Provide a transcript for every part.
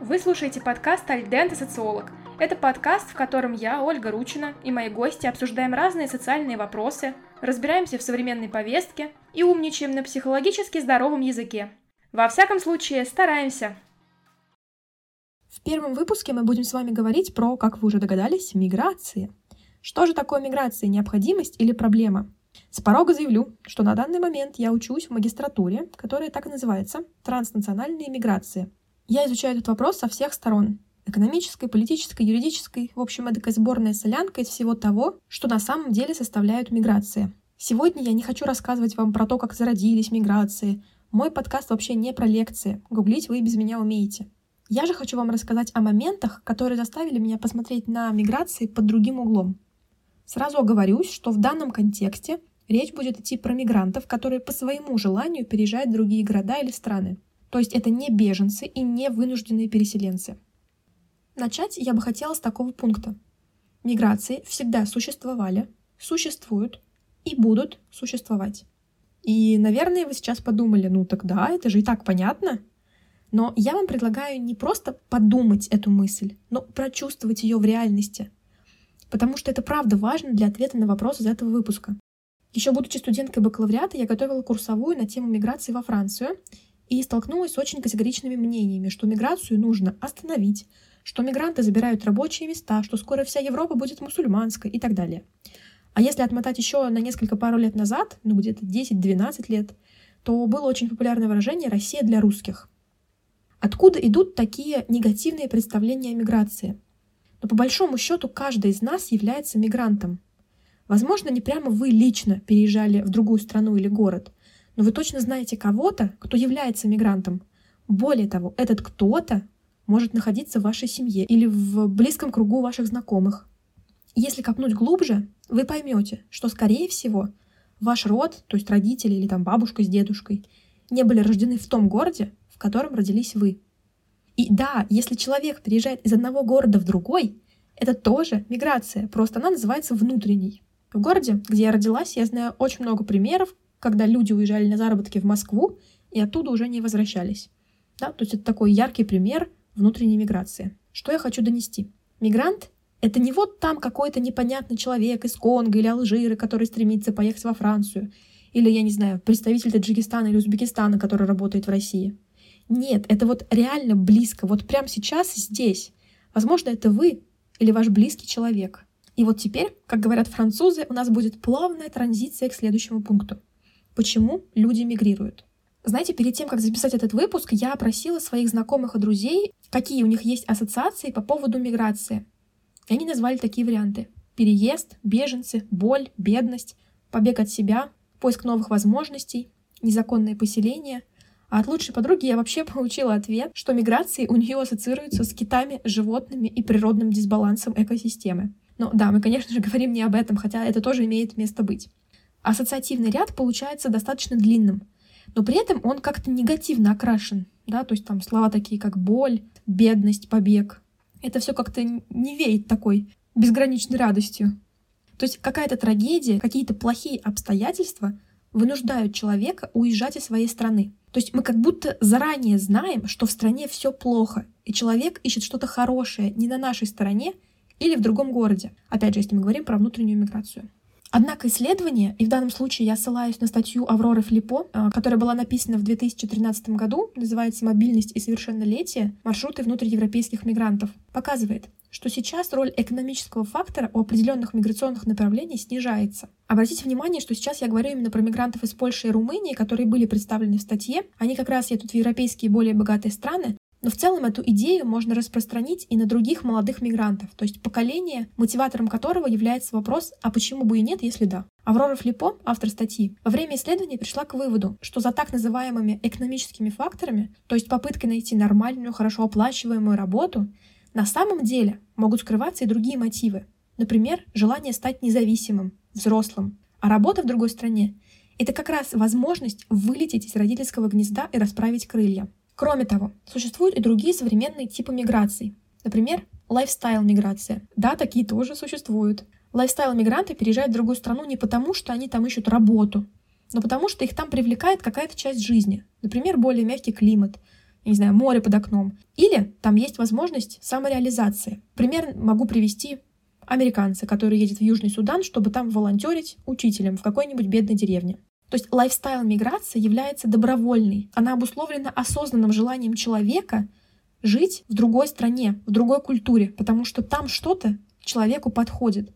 Вы слушаете подкаст «Альдент и социолог». Это подкаст, в котором я, Ольга Ручина, и мои гости обсуждаем разные социальные вопросы, разбираемся в современной повестке и умничаем на психологически здоровом языке. Во всяком случае, стараемся. В первом выпуске мы будем с вами говорить про, как вы уже догадались, миграции. Что же такое миграция, необходимость или проблема? С порога заявлю, что на данный момент я учусь в магистратуре, которая так и называется «Транснациональные миграции». Я изучаю этот вопрос со всех сторон. Экономической, политической, юридической. В общем, это сборная солянка из всего того, что на самом деле составляют миграции. Сегодня я не хочу рассказывать вам про то, как зародились миграции. Мой подкаст вообще не про лекции. Гуглить вы без меня умеете. Я же хочу вам рассказать о моментах, которые заставили меня посмотреть на миграции под другим углом. Сразу оговорюсь, что в данном контексте речь будет идти про мигрантов, которые по своему желанию переезжают в другие города или страны. То есть это не беженцы и не вынужденные переселенцы. Начать я бы хотела с такого пункта. Миграции всегда существовали, существуют и будут существовать. И, наверное, вы сейчас подумали, ну тогда это же и так понятно. Но я вам предлагаю не просто подумать эту мысль, но прочувствовать ее в реальности. Потому что это правда важно для ответа на вопрос из этого выпуска. Еще будучи студенткой бакалавриата, я готовила курсовую на тему миграции во Францию и столкнулась с очень категоричными мнениями, что миграцию нужно остановить, что мигранты забирают рабочие места, что скоро вся Европа будет мусульманской и так далее. А если отмотать еще на несколько пару лет назад, ну где-то 10-12 лет, то было очень популярное выражение «Россия для русских». Откуда идут такие негативные представления о миграции? Но по большому счету каждый из нас является мигрантом. Возможно, не прямо вы лично переезжали в другую страну или город, но вы точно знаете кого-то, кто является мигрантом. Более того, этот кто-то может находиться в вашей семье или в близком кругу ваших знакомых. Если копнуть глубже, вы поймете, что, скорее всего, ваш род, то есть родители или там бабушка с дедушкой, не были рождены в том городе, в котором родились вы. И да, если человек переезжает из одного города в другой, это тоже миграция, просто она называется внутренней. В городе, где я родилась, я знаю очень много примеров, когда люди уезжали на заработки в Москву и оттуда уже не возвращались. Да, то есть это такой яркий пример внутренней миграции. Что я хочу донести? Мигрант — это не вот там какой-то непонятный человек из Конго или Алжира, который стремится поехать во Францию, или, я не знаю, представитель Таджикистана или Узбекистана, который работает в России. Нет, это вот реально близко, вот прямо сейчас здесь. Возможно, это вы или ваш близкий человек. И вот теперь, как говорят французы, у нас будет плавная транзиция к следующему пункту. Почему люди мигрируют? Знаете, перед тем, как записать этот выпуск, я опросила своих знакомых и друзей, какие у них есть ассоциации по поводу миграции. И они назвали такие варианты. Переезд, беженцы, боль, бедность, побег от себя, поиск новых возможностей, незаконное поселение. А от лучшей подруги я вообще получила ответ, что миграции у нее ассоциируются с китами, животными и природным дисбалансом экосистемы. Но да, мы, конечно же, говорим не об этом, хотя это тоже имеет место быть ассоциативный ряд получается достаточно длинным, но при этом он как-то негативно окрашен, да, то есть там слова такие, как боль, бедность, побег. Это все как-то не веет такой безграничной радостью. То есть какая-то трагедия, какие-то плохие обстоятельства вынуждают человека уезжать из своей страны. То есть мы как будто заранее знаем, что в стране все плохо, и человек ищет что-то хорошее не на нашей стороне или в другом городе. Опять же, если мы говорим про внутреннюю миграцию. Однако исследование, и в данном случае я ссылаюсь на статью Авроры Флипо, э, которая была написана в 2013 году, называется «Мобильность и совершеннолетие. Маршруты внутриевропейских мигрантов», показывает, что сейчас роль экономического фактора у определенных миграционных направлений снижается. Обратите внимание, что сейчас я говорю именно про мигрантов из Польши и Румынии, которые были представлены в статье. Они как раз едут в европейские более богатые страны, но в целом эту идею можно распространить и на других молодых мигрантов, то есть поколение, мотиватором которого является вопрос «а почему бы и нет, если да?». Аврора Флипо, автор статьи, во время исследования пришла к выводу, что за так называемыми экономическими факторами, то есть попыткой найти нормальную, хорошо оплачиваемую работу, на самом деле могут скрываться и другие мотивы. Например, желание стать независимым, взрослым. А работа в другой стране — это как раз возможность вылететь из родительского гнезда и расправить крылья. Кроме того, существуют и другие современные типы миграций. Например, lifestyle-миграция. Да, такие тоже существуют. Lifestyle-мигранты переезжают в другую страну не потому, что они там ищут работу, но потому что их там привлекает какая-то часть жизни. Например, более мягкий климат, не знаю, море под окном. Или там есть возможность самореализации. Пример могу привести американца, который едет в Южный Судан, чтобы там волонтерить учителем в какой-нибудь бедной деревне. То есть lifestyle миграции является добровольной. Она обусловлена осознанным желанием человека жить в другой стране, в другой культуре, потому что там что-то человеку подходит.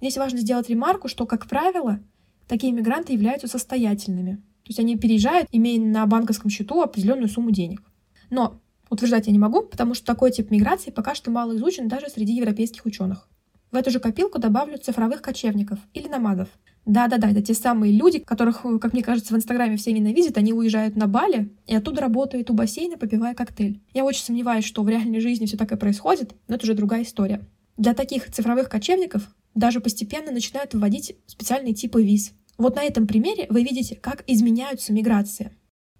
Здесь важно сделать ремарку, что, как правило, такие мигранты являются состоятельными. То есть они переезжают, имея на банковском счету определенную сумму денег. Но утверждать я не могу, потому что такой тип миграции пока что мало изучен даже среди европейских ученых. В эту же копилку добавлю цифровых кочевников или номадов. Да-да-да, это те самые люди, которых, как мне кажется, в Инстаграме все ненавидят. Они уезжают на Бали и оттуда работают у бассейна, попивая коктейль. Я очень сомневаюсь, что в реальной жизни все так и происходит, но это уже другая история. Для таких цифровых кочевников даже постепенно начинают вводить специальные типы виз. Вот на этом примере вы видите, как изменяются миграции.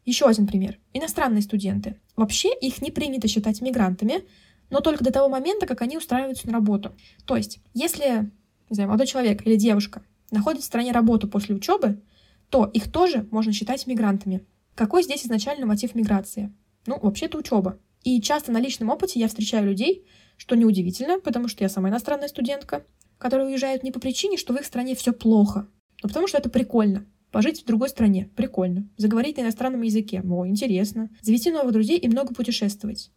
Еще один пример. Иностранные студенты. Вообще их не принято считать мигрантами, но только до того момента, как они устраиваются на работу. То есть, если, не знаю, молодой человек или девушка находят в стране работу после учебы, то их тоже можно считать мигрантами. Какой здесь изначально мотив миграции? Ну, вообще-то учеба. И часто на личном опыте я встречаю людей, что неудивительно, потому что я сама иностранная студентка, которые уезжают не по причине, что в их стране все плохо, но потому что это прикольно. Пожить в другой стране – прикольно. Заговорить на иностранном языке – о, интересно. Завести новых друзей и много путешествовать.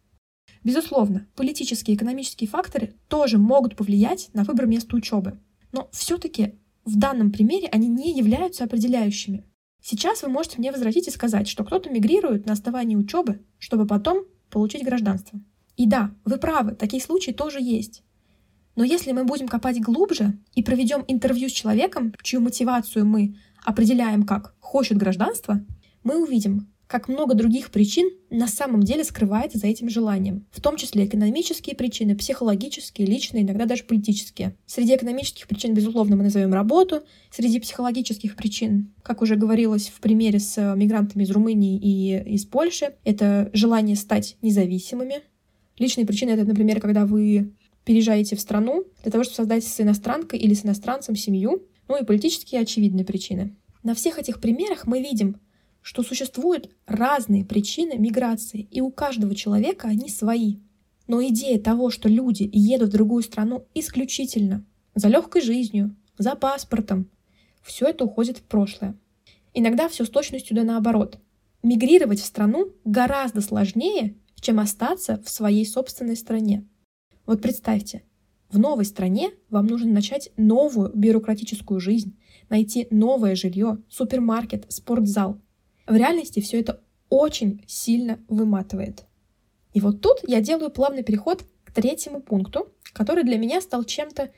Безусловно, политические и экономические факторы тоже могут повлиять на выбор места учебы. Но все-таки в данном примере они не являются определяющими. Сейчас вы можете мне возразить и сказать, что кто-то мигрирует на основании учебы, чтобы потом получить гражданство. И да, вы правы, такие случаи тоже есть. Но если мы будем копать глубже и проведем интервью с человеком, чью мотивацию мы определяем как «хочет гражданство», мы увидим, как много других причин на самом деле скрывается за этим желанием, в том числе экономические причины, психологические, личные, иногда даже политические. Среди экономических причин, безусловно, мы назовем работу, среди психологических причин, как уже говорилось в примере с мигрантами из Румынии и из Польши, это желание стать независимыми. Личные причины — это, например, когда вы переезжаете в страну для того, чтобы создать с иностранкой или с иностранцем семью, ну и политические очевидные причины. На всех этих примерах мы видим, что существуют разные причины миграции, и у каждого человека они свои. Но идея того, что люди едут в другую страну исключительно за легкой жизнью, за паспортом, все это уходит в прошлое. Иногда все с точностью да наоборот. Мигрировать в страну гораздо сложнее, чем остаться в своей собственной стране. Вот представьте, в новой стране вам нужно начать новую бюрократическую жизнь, найти новое жилье, супермаркет, спортзал – в реальности все это очень сильно выматывает. И вот тут я делаю плавный переход к третьему пункту, который для меня стал чем-то,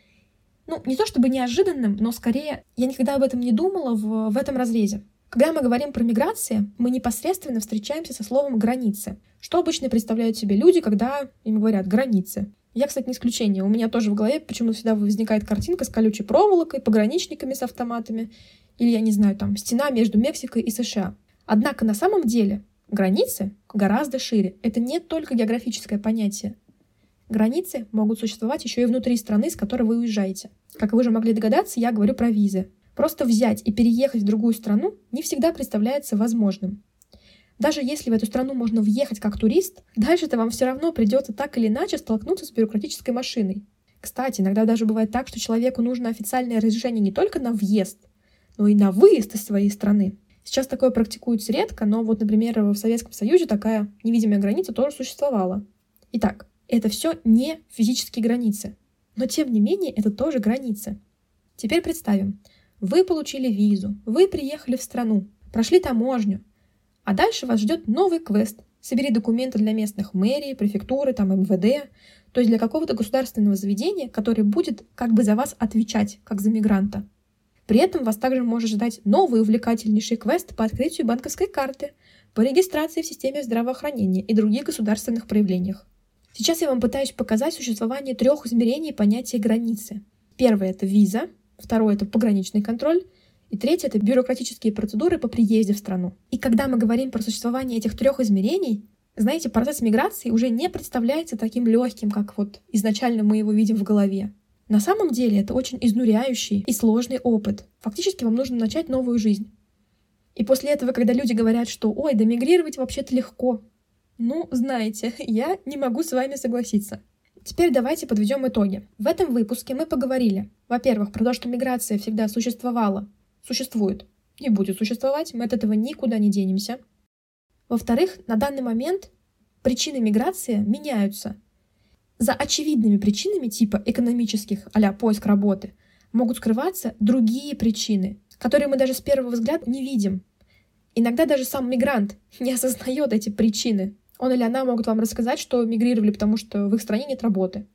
ну, не то чтобы неожиданным, но скорее я никогда об этом не думала в, в этом разрезе. Когда мы говорим про миграции, мы непосредственно встречаемся со словом «границы». Что обычно представляют себе люди, когда им говорят «границы»? Я, кстати, не исключение. У меня тоже в голове почему-то всегда возникает картинка с колючей проволокой, пограничниками с автоматами, или, я не знаю, там, стена между Мексикой и США. Однако на самом деле границы гораздо шире. Это не только географическое понятие. Границы могут существовать еще и внутри страны, с которой вы уезжаете. Как вы уже могли догадаться, я говорю про визы. Просто взять и переехать в другую страну не всегда представляется возможным. Даже если в эту страну можно въехать как турист, дальше-то вам все равно придется так или иначе столкнуться с бюрократической машиной. Кстати, иногда даже бывает так, что человеку нужно официальное разрешение не только на въезд, но и на выезд из своей страны. Сейчас такое практикуется редко, но вот, например, в Советском Союзе такая невидимая граница тоже существовала. Итак, это все не физические границы, но тем не менее это тоже границы. Теперь представим, вы получили визу, вы приехали в страну, прошли таможню, а дальше вас ждет новый квест. Собери документы для местных мэрий, префектуры, там МВД, то есть для какого-то государственного заведения, которое будет как бы за вас отвечать, как за мигранта. При этом вас также может ждать новый увлекательнейший квест по открытию банковской карты, по регистрации в системе здравоохранения и других государственных проявлениях. Сейчас я вам пытаюсь показать существование трех измерений понятия границы. Первое — это виза, второе — это пограничный контроль, и третье — это бюрократические процедуры по приезде в страну. И когда мы говорим про существование этих трех измерений, знаете, процесс миграции уже не представляется таким легким, как вот изначально мы его видим в голове. На самом деле это очень изнуряющий и сложный опыт. Фактически вам нужно начать новую жизнь. И после этого, когда люди говорят, что «Ой, да мигрировать вообще-то легко», Ну, знаете, я не могу с вами согласиться. Теперь давайте подведем итоги. В этом выпуске мы поговорили, во-первых, про то, что миграция всегда существовала, существует и будет существовать, мы от этого никуда не денемся. Во-вторых, на данный момент причины миграции меняются. За очевидными причинами типа экономических, а поиск работы, могут скрываться другие причины, которые мы даже с первого взгляда не видим. Иногда даже сам мигрант не осознает эти причины. Он или она могут вам рассказать, что мигрировали, потому что в их стране нет работы.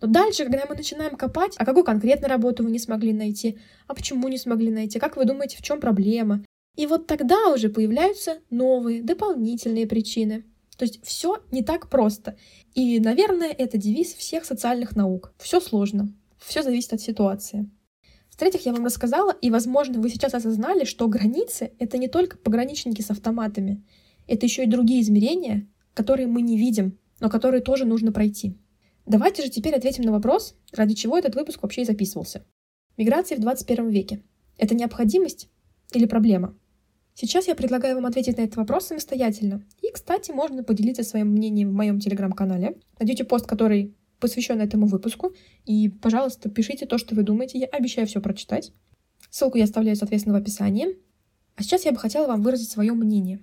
Но дальше, когда мы начинаем копать, а какую конкретно работу вы не смогли найти, а почему не смогли найти, как вы думаете, в чем проблема, и вот тогда уже появляются новые, дополнительные причины. То есть все не так просто. И, наверное, это девиз всех социальных наук. Все сложно. Все зависит от ситуации. В-третьих, я вам рассказала, и, возможно, вы сейчас осознали, что границы — это не только пограничники с автоматами. Это еще и другие измерения, которые мы не видим, но которые тоже нужно пройти. Давайте же теперь ответим на вопрос, ради чего этот выпуск вообще и записывался. Миграция в 21 веке — это необходимость или проблема? Сейчас я предлагаю вам ответить на этот вопрос самостоятельно. И, кстати, можно поделиться своим мнением в моем телеграм-канале. Найдете пост, который посвящен этому выпуску. И, пожалуйста, пишите то, что вы думаете. Я обещаю все прочитать. Ссылку я оставляю, соответственно, в описании. А сейчас я бы хотела вам выразить свое мнение.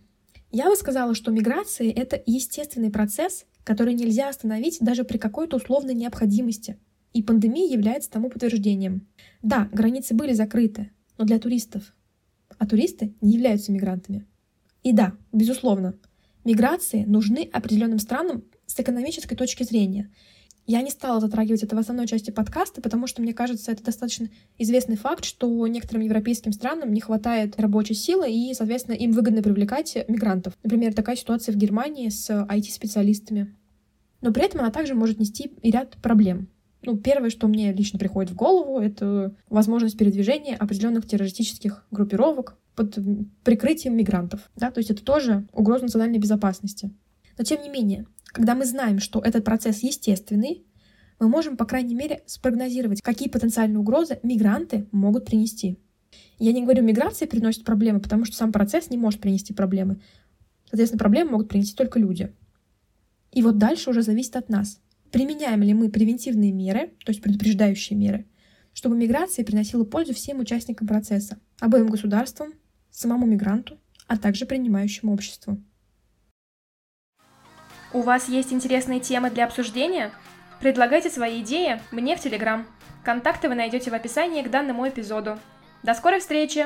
Я бы сказала, что миграция — это естественный процесс, который нельзя остановить даже при какой-то условной необходимости. И пандемия является тому подтверждением. Да, границы были закрыты, но для туристов. А туристы не являются мигрантами. И да, безусловно, миграции нужны определенным странам с экономической точки зрения. Я не стала затрагивать это в основной части подкаста, потому что, мне кажется, это достаточно известный факт, что некоторым европейским странам не хватает рабочей силы, и, соответственно, им выгодно привлекать мигрантов. Например, такая ситуация в Германии с IT-специалистами. Но при этом она также может нести и ряд проблем. Ну, первое, что мне лично приходит в голову, это возможность передвижения определенных террористических группировок под прикрытием мигрантов. Да? То есть это тоже угроза национальной безопасности. Но тем не менее, когда мы знаем, что этот процесс естественный, мы можем, по крайней мере, спрогнозировать, какие потенциальные угрозы мигранты могут принести. Я не говорю, миграция приносит проблемы, потому что сам процесс не может принести проблемы. Соответственно, проблемы могут принести только люди. И вот дальше уже зависит от нас. Применяем ли мы превентивные меры, то есть предупреждающие меры, чтобы миграция приносила пользу всем участникам процесса, обоим государствам, самому мигранту, а также принимающему обществу. У вас есть интересные темы для обсуждения? Предлагайте свои идеи мне в Телеграм. Контакты вы найдете в описании к данному эпизоду. До скорой встречи!